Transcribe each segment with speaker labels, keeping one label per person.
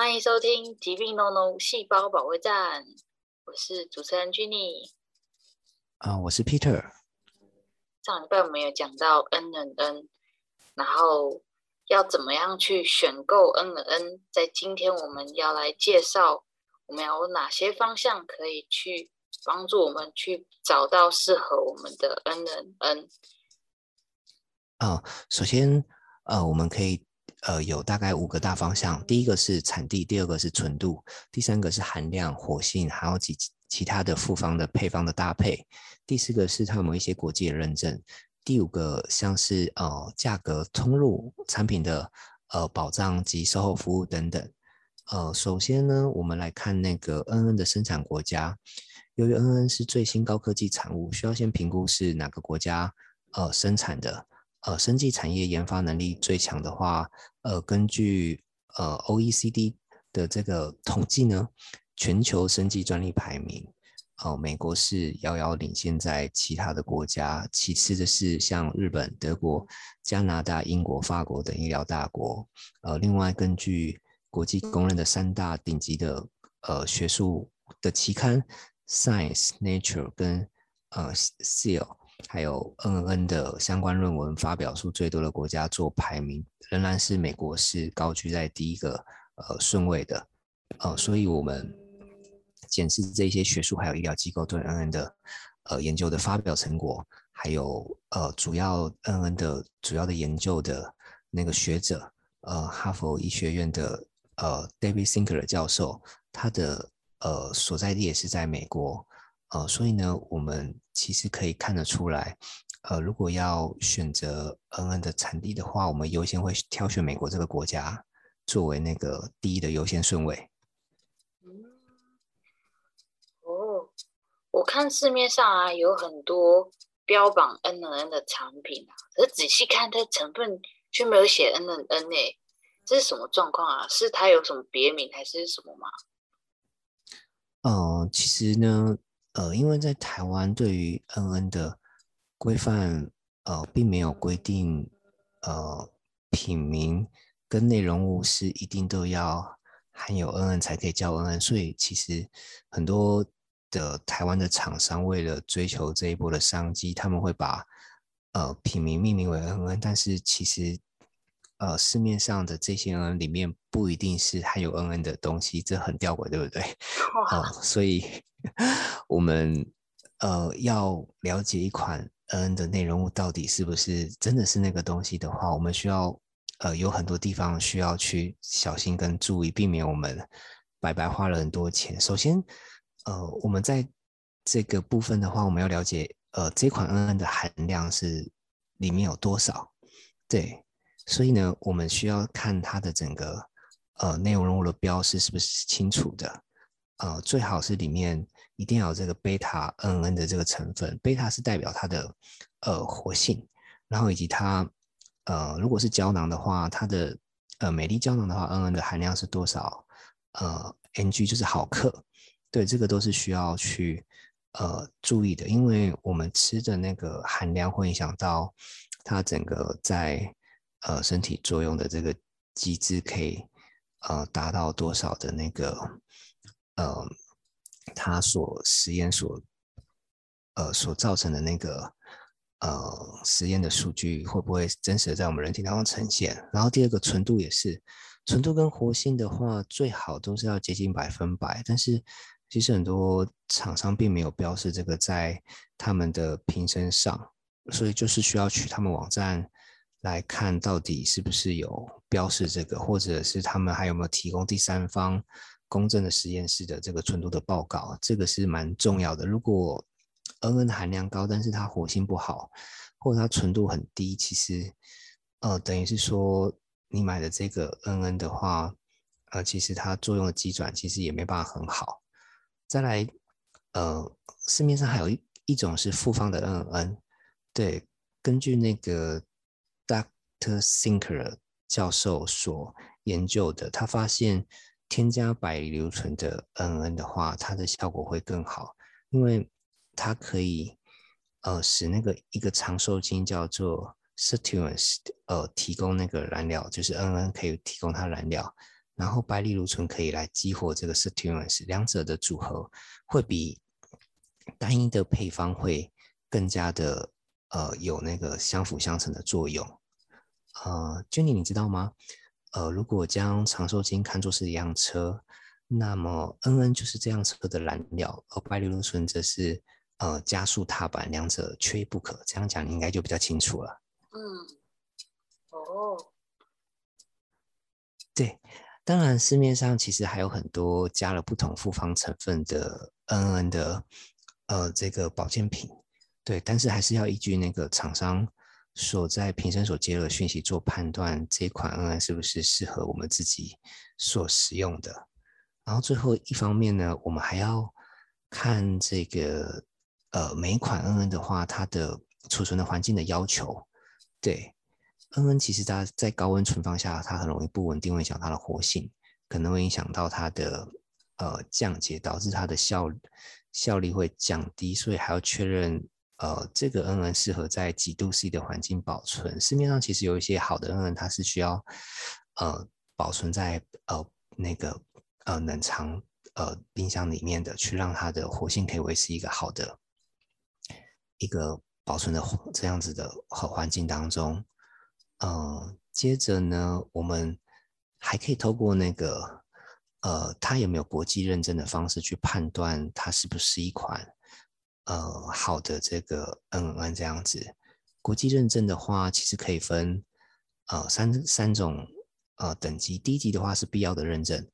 Speaker 1: 欢迎收听《疾病 No No 细胞保卫战》，我是主持人 Jenny。
Speaker 2: 啊，我是 Peter。
Speaker 1: 上礼拜我们有讲到 N N N，然后要怎么样去选购 N N N。在今天我们要来介绍，我们有哪些方向可以去帮助我们去找到适合我们的 N N N。
Speaker 2: 啊，首先，呃，我们可以。呃，有大概五个大方向，第一个是产地，第二个是纯度，第三个是含量、活性，还有几其他的复方的配方的搭配，第四个是它有没有一些国际的认证，第五个像是呃价格、通路、产品的呃保障及售后服务等等。呃，首先呢，我们来看那个 N N 的生产国家，由于 N N 是最新高科技产物，需要先评估是哪个国家呃生产的。呃，生技产业研发能力最强的话，呃，根据呃 OECD 的这个统计呢，全球生技专利排名，哦，美国是遥遥领先在其他的国家，其次的是像日本、德国、加拿大、英国、法国等医疗大国。呃，另外根据国际公认的三大顶级的呃学术的期刊，Science、Nature 跟呃 Cell。还有 N N 的相关论文发表数最多的国家做排名，仍然是美国是高居在第一个呃顺位的，呃，所以我们检视这些学术还有医疗机构对 N N 的呃研究的发表成果，还有呃主要 N N 的主要的研究的那个学者，呃，哈佛医学院的呃 David Sinker 教授，他的呃所在地也是在美国。呃，所以呢，我们其实可以看得出来，呃，如果要选择 N N 的产地的话，我们优先会挑选美国这个国家作为那个第一的优先顺位。
Speaker 1: 嗯，哦，我看市面上啊有很多标榜 N N N 的产品啊，可是仔细看它成分却没有写 N N N 诶，这是什么状况啊？是它有什么别名还是什么吗？
Speaker 2: 嗯，其实呢。呃，因为在台湾对于 N N 的规范，呃，并没有规定，呃，品名跟内容物是一定都要含有 N N 才可以叫 N N，所以其实很多的台湾的厂商为了追求这一波的商机，他们会把呃品名命名为 N N，但是其实。呃，市面上的这些 N 里面不一定是含有 N N 的东西，这很吊诡，对不对？哦，所以 我们呃要了解一款 N N 的内容物到底是不是真的是那个东西的话，我们需要呃有很多地方需要去小心跟注意，避免我们白白花了很多钱。首先，呃，我们在这个部分的话，我们要了解呃这款 N N 的含量是里面有多少，对。所以呢，我们需要看它的整个呃内容物的标识是不是清楚的，呃，最好是里面一定要有这个贝塔 N N 的这个成分，贝塔是代表它的呃活性，然后以及它呃如果是胶囊的话，它的呃美丽胶囊的话，N N 的含量是多少？呃，N G 就是毫克，对，这个都是需要去呃注意的，因为我们吃的那个含量会影响到它整个在。呃，身体作用的这个机制可以呃达到多少的那个呃，它所实验所呃所造成的那个呃实验的数据会不会真实的在我们人体当中呈现？然后第二个纯度也是，纯度跟活性的话，最好都是要接近百分百，但是其实很多厂商并没有标示这个在他们的瓶身上，所以就是需要去他们网站。来看到底是不是有标示这个，或者是他们还有没有提供第三方公正的实验室的这个纯度的报告，这个是蛮重要的。如果 N N 含量高，但是它活性不好，或者它纯度很低，其实呃等于是说你买的这个 N N 的话，呃其实它作用的机转其实也没办法很好。再来，呃市面上还有一一种是复方的 N N，对，根据那个。Dr. Sinker 教授所研究的，他发现添加百硫醇的 NN 的话，它的效果会更好，因为它可以呃使那个一个长寿精叫做 Sirtuins 呃提供那个燃料，就是 NN 可以提供它燃料，然后白藜芦醇可以来激活这个 sirtuins，两者的组合会比单一的配方会更加的呃有那个相辅相成的作用。呃，Jenny，你知道吗？呃，如果将长寿金看作是一辆车，那么 N-N 就是这辆车的燃料，而白藜芦醇则是呃加速踏板，两者缺一不可。这样讲你应该就比较清楚了。
Speaker 1: 嗯，哦，
Speaker 2: 对，当然市面上其实还有很多加了不同复方成分的 N-N 的呃这个保健品，对，但是还是要依据那个厂商。所在瓶身所接的讯息做判断，这款 N-N 是不是适合我们自己所使用的？然后最后一方面呢，我们还要看这个呃每一款 N-N 的话，它的储存的环境的要求。对，N-N 其实它在高温存放下，它很容易不稳定，会影响它的活性，可能会影响到它的呃降解，导致它的效效率会降低，所以还要确认。呃，这个 N N 适合在几度 C 的环境保存。市面上其实有一些好的 N N，它是需要呃保存在呃那个呃冷藏呃冰箱里面的，去让它的活性可以维持一个好的一个保存的这样子的好环境当中。嗯，接着呢，我们还可以透过那个呃它有没有国际认证的方式去判断它是不是一款。呃，好的，这个 N N 这样子，国际认证的话，其实可以分呃三三种呃等级。第一级的话是必要的认证，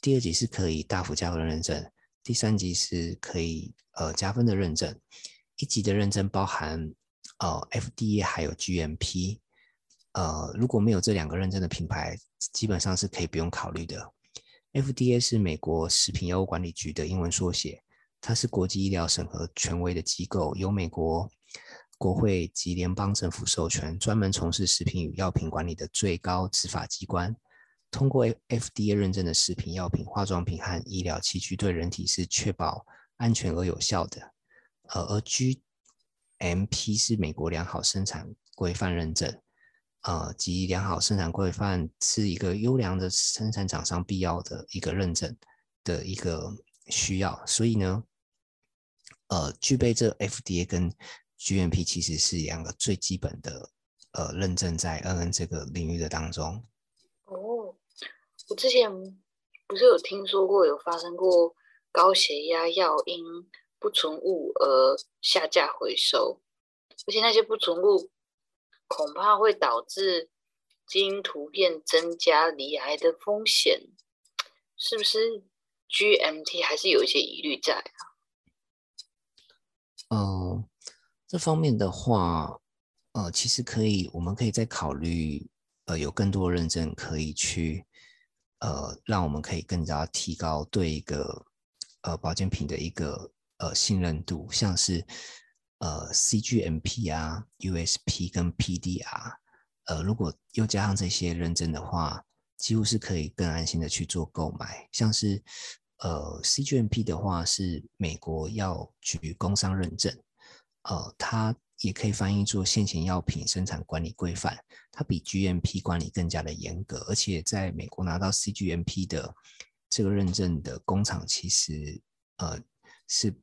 Speaker 2: 第二级是可以大幅加分认证，第三级是可以呃加分的认证。一级的认证包含呃 F D A 还有 G M P。呃，如果没有这两个认证的品牌，基本上是可以不用考虑的。F D A 是美国食品药物管理局的英文缩写。它是国际医疗审核权威的机构，由美国国会及联邦政府授权，专门从事食品与药品管理的最高执法机关。通过 FDA 认证的食品药品、化妆品和医疗器具，对人体是确保安全而有效的。呃，而 GMP 是美国良好生产规范认证，呃，及良好生产规范是一个优良的生产厂商必要的一个认证的一个需要，所以呢。呃，具备这 FDA 跟 GMP 其实是两个最基本的呃认证，在 NN 这个领域的当中。
Speaker 1: 哦，我之前不是有听说过有发生过高血压药因不纯物而下架回收，而且那些不纯物恐怕会导致基因突变，增加罹癌的风险，是不是？GMT 还是有一些疑虑在啊？
Speaker 2: 呃，这方面的话，呃，其实可以，我们可以再考虑，呃，有更多认证可以去，呃，让我们可以更加提高对一个呃保健品的一个呃信任度，像是呃 CGMP 啊、USP 跟 PDR，呃，如果又加上这些认证的话，几乎是可以更安心的去做购买，像是。呃，CGMP 的话是美国药局工商认证，呃，它也可以翻译做现行药品生产管理规范，它比 GMP 管理更加的严格，而且在美国拿到 CGMP 的这个认证的工厂其实呃是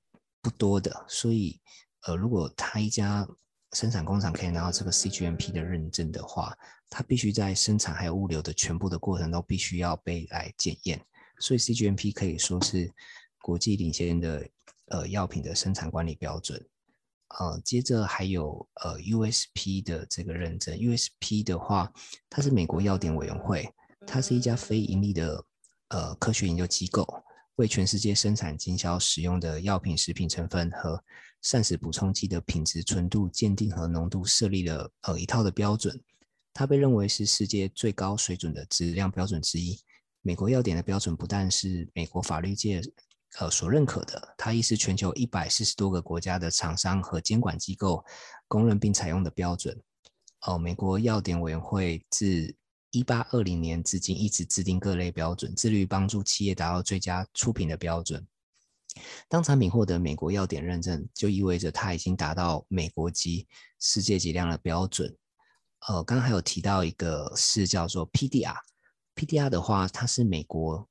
Speaker 2: 不多的，所以呃，如果他一家生产工厂可以拿到这个 CGMP 的认证的话，它必须在生产还有物流的全部的过程都必须要被来检验。所以 CGMP 可以说是国际领先的呃药品的生产管理标准，呃，接着还有呃 USP 的这个认证。USP 的话，它是美国药典委员会，它是一家非盈利的呃科学研究机构，为全世界生产经销使用的药品、食品成分和膳食补充剂的品质、纯度鉴定和浓度设立了呃一套的标准，它被认为是世界最高水准的质量标准之一。美国药典的标准不但是美国法律界呃所认可的，它亦是全球一百四十多个国家的厂商和监管机构公认并采用的标准。哦，美国药典委员会自一八二零年至今一直制定各类标准，致力于帮助企业达到最佳出品的标准。当产品获得美国药典认证，就意味着它已经达到美国级、世界级量的标准。呃，刚刚还有提到一个是叫做 PDR。PDR 的话，它是美国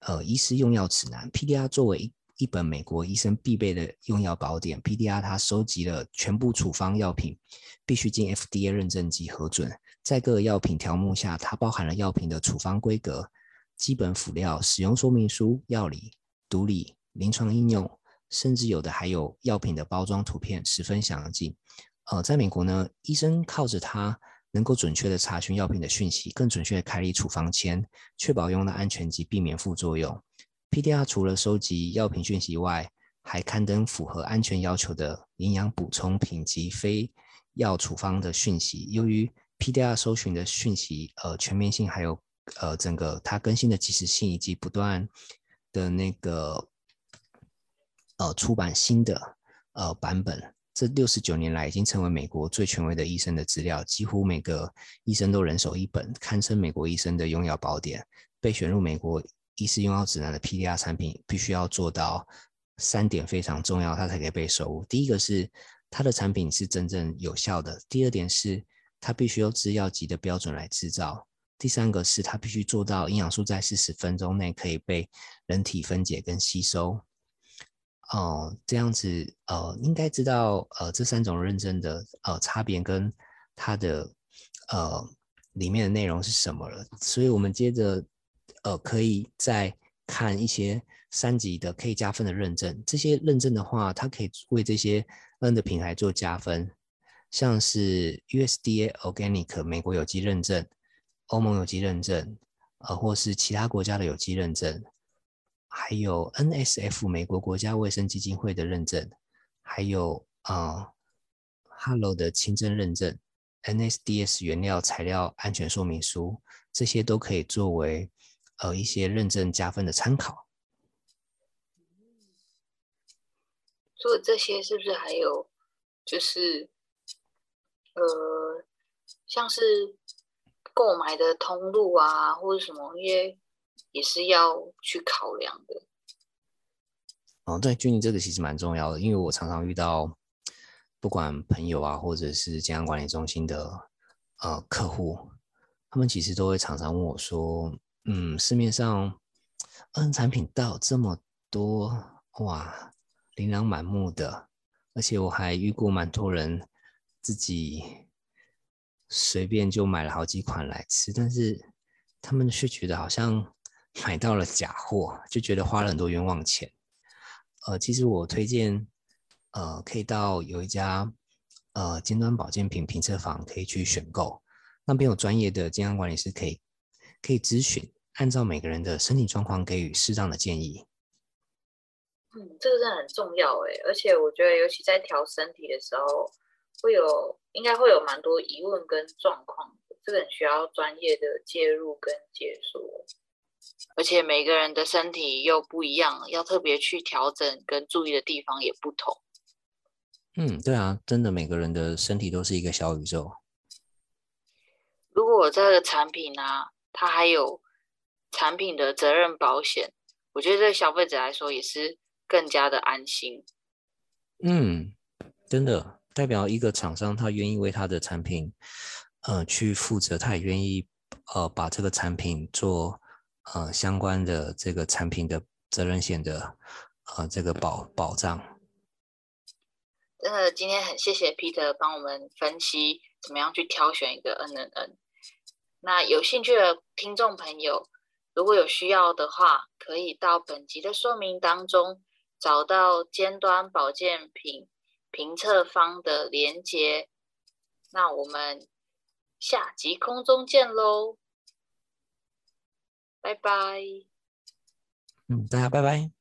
Speaker 2: 呃医师用药指南。PDR 作为一一本美国医生必备的用药宝典，PDR 它收集了全部处方药品必须经 FDA 认证及核准，在各个药品条目下，它包含了药品的处方规格、基本辅料、使用说明书、药理、毒理、临床应用，甚至有的还有药品的包装图片，十分详尽。呃，在美国呢，医生靠着它。能够准确的查询药品的讯息，更准确的开立处方签，确保用的安全及避免副作用。PDR 除了收集药品讯息外，还刊登符合安全要求的营养补充品及非药处方的讯息。由于 PDR 搜寻的讯息，呃，全面性还有呃整个它更新的及时性，以及不断的那个呃出版新的呃版本。这六十九年来，已经成为美国最权威的医生的资料，几乎每个医生都人手一本，堪称美国医生的用药宝典。被选入美国医师用药指南的 PDR 产品，必须要做到三点非常重要，它才可以被收入。第一个是它的产品是真正有效的；第二点是它必须用制药级的标准来制造；第三个是它必须做到营养素在四十分钟内可以被人体分解跟吸收。哦，这样子，呃，应该知道，呃，这三种认证的呃差别跟它的呃里面的内容是什么了。所以，我们接着，呃，可以再看一些三级的可以加分的认证。这些认证的话，它可以为这些 N 的品牌做加分，像是 USDA Organic 美国有机认证、欧盟有机认证，呃，或是其他国家的有机认证。还有 NSF 美国国家卫生基金会的认证，还有啊，Hello 的清真认证，NSDS 原料材料安全说明书，这些都可以作为呃一些认证加分的参考。
Speaker 1: 除了这些，是不是还有就是呃，像是购买的通路啊，或者什么？因为也是要去考量的。
Speaker 2: 哦，对，君妮这个其实蛮重要的，因为我常常遇到，不管朋友啊，或者是健康管理中心的呃客户，他们其实都会常常问我说：“嗯，市面上嗯产品到这么多，哇，琳琅满目的，而且我还遇过蛮多人自己随便就买了好几款来吃，但是他们却觉得好像。”买到了假货，就觉得花了很多冤枉钱。呃，其实我推荐，呃，可以到有一家呃尖端保健品评测房可以去选购，那边有专业的健康管理师可以可以咨询，按照每个人的身体状况给予适当的建议。
Speaker 1: 嗯，这个真的很重要哎，而且我觉得尤其在调身体的时候，会有应该会有蛮多疑问跟状况，这个很需要专业的介入跟解说。而且每个人的身体又不一样，要特别去调整跟注意的地方也不同。
Speaker 2: 嗯，对啊，真的每个人的身体都是一个小宇宙。
Speaker 1: 如果这个产品呢，它还有产品的责任保险，我觉得对消费者来说也是更加的安心。
Speaker 2: 嗯，真的代表一个厂商他愿意为他的产品，呃，去负责，他也愿意呃把这个产品做。呃，相关的这个产品的责任险的呃这个保保障，
Speaker 1: 真的今天很谢谢 Peter 帮我们分析怎么样去挑选一个 N N N。那有兴趣的听众朋友，如果有需要的话，可以到本集的说明当中找到尖端保健品评测方的连接。那我们下集空中见喽！拜拜。
Speaker 2: 嗯，大家拜拜。